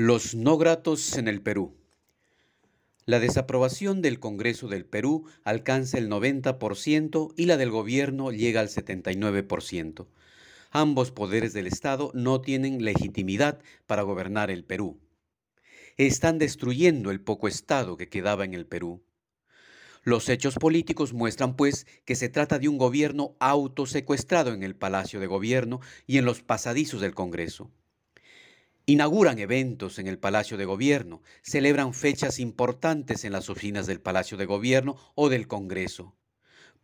Los no gratos en el Perú. La desaprobación del Congreso del Perú alcanza el 90% y la del gobierno llega al 79%. Ambos poderes del Estado no tienen legitimidad para gobernar el Perú. Están destruyendo el poco Estado que quedaba en el Perú. Los hechos políticos muestran, pues, que se trata de un gobierno autosecuestrado en el Palacio de Gobierno y en los pasadizos del Congreso. Inauguran eventos en el Palacio de Gobierno, celebran fechas importantes en las oficinas del Palacio de Gobierno o del Congreso.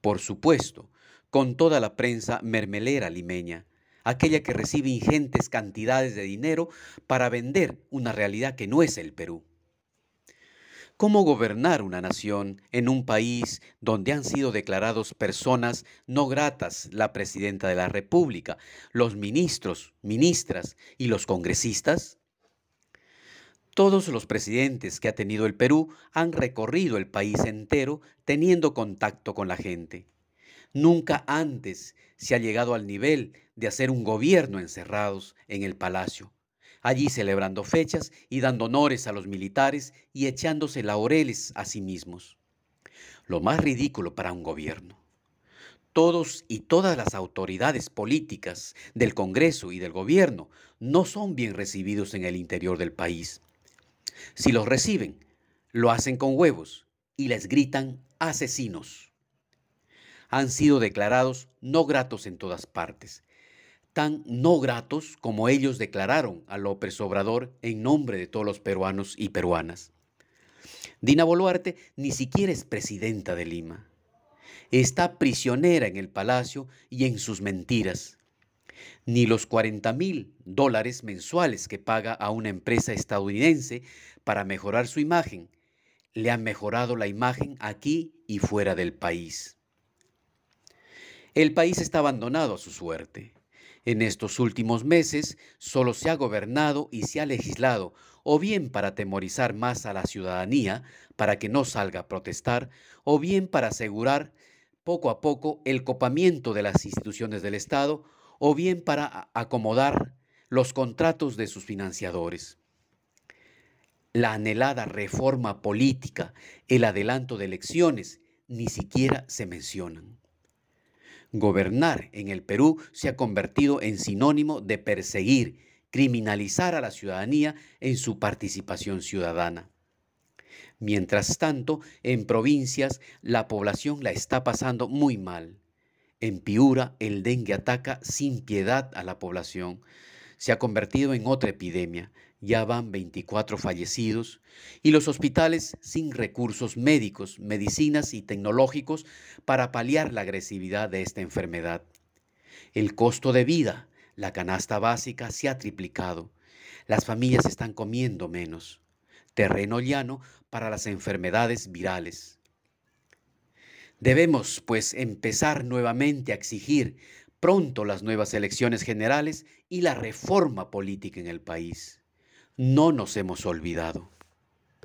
Por supuesto, con toda la prensa mermelera limeña, aquella que recibe ingentes cantidades de dinero para vender una realidad que no es el Perú. ¿Cómo gobernar una nación en un país donde han sido declarados personas no gratas la presidenta de la República, los ministros, ministras y los congresistas? Todos los presidentes que ha tenido el Perú han recorrido el país entero teniendo contacto con la gente. Nunca antes se ha llegado al nivel de hacer un gobierno encerrados en el palacio allí celebrando fechas y dando honores a los militares y echándose laureles a sí mismos. Lo más ridículo para un gobierno. Todos y todas las autoridades políticas del Congreso y del gobierno no son bien recibidos en el interior del país. Si los reciben, lo hacen con huevos y les gritan asesinos. Han sido declarados no gratos en todas partes tan no gratos como ellos declararon a López Obrador en nombre de todos los peruanos y peruanas. Dina Boluarte ni siquiera es presidenta de Lima. Está prisionera en el palacio y en sus mentiras. Ni los 40 mil dólares mensuales que paga a una empresa estadounidense para mejorar su imagen le han mejorado la imagen aquí y fuera del país. El país está abandonado a su suerte. En estos últimos meses solo se ha gobernado y se ha legislado o bien para atemorizar más a la ciudadanía para que no salga a protestar, o bien para asegurar poco a poco el copamiento de las instituciones del Estado, o bien para acomodar los contratos de sus financiadores. La anhelada reforma política, el adelanto de elecciones, ni siquiera se mencionan. Gobernar en el Perú se ha convertido en sinónimo de perseguir, criminalizar a la ciudadanía en su participación ciudadana. Mientras tanto, en provincias la población la está pasando muy mal. En Piura el dengue ataca sin piedad a la población. Se ha convertido en otra epidemia ya van 24 fallecidos y los hospitales sin recursos médicos, medicinas y tecnológicos para paliar la agresividad de esta enfermedad. El costo de vida, la canasta básica se ha triplicado. Las familias están comiendo menos. Terreno llano para las enfermedades virales. Debemos, pues, empezar nuevamente a exigir pronto las nuevas elecciones generales y la reforma política en el país no nos hemos olvidado.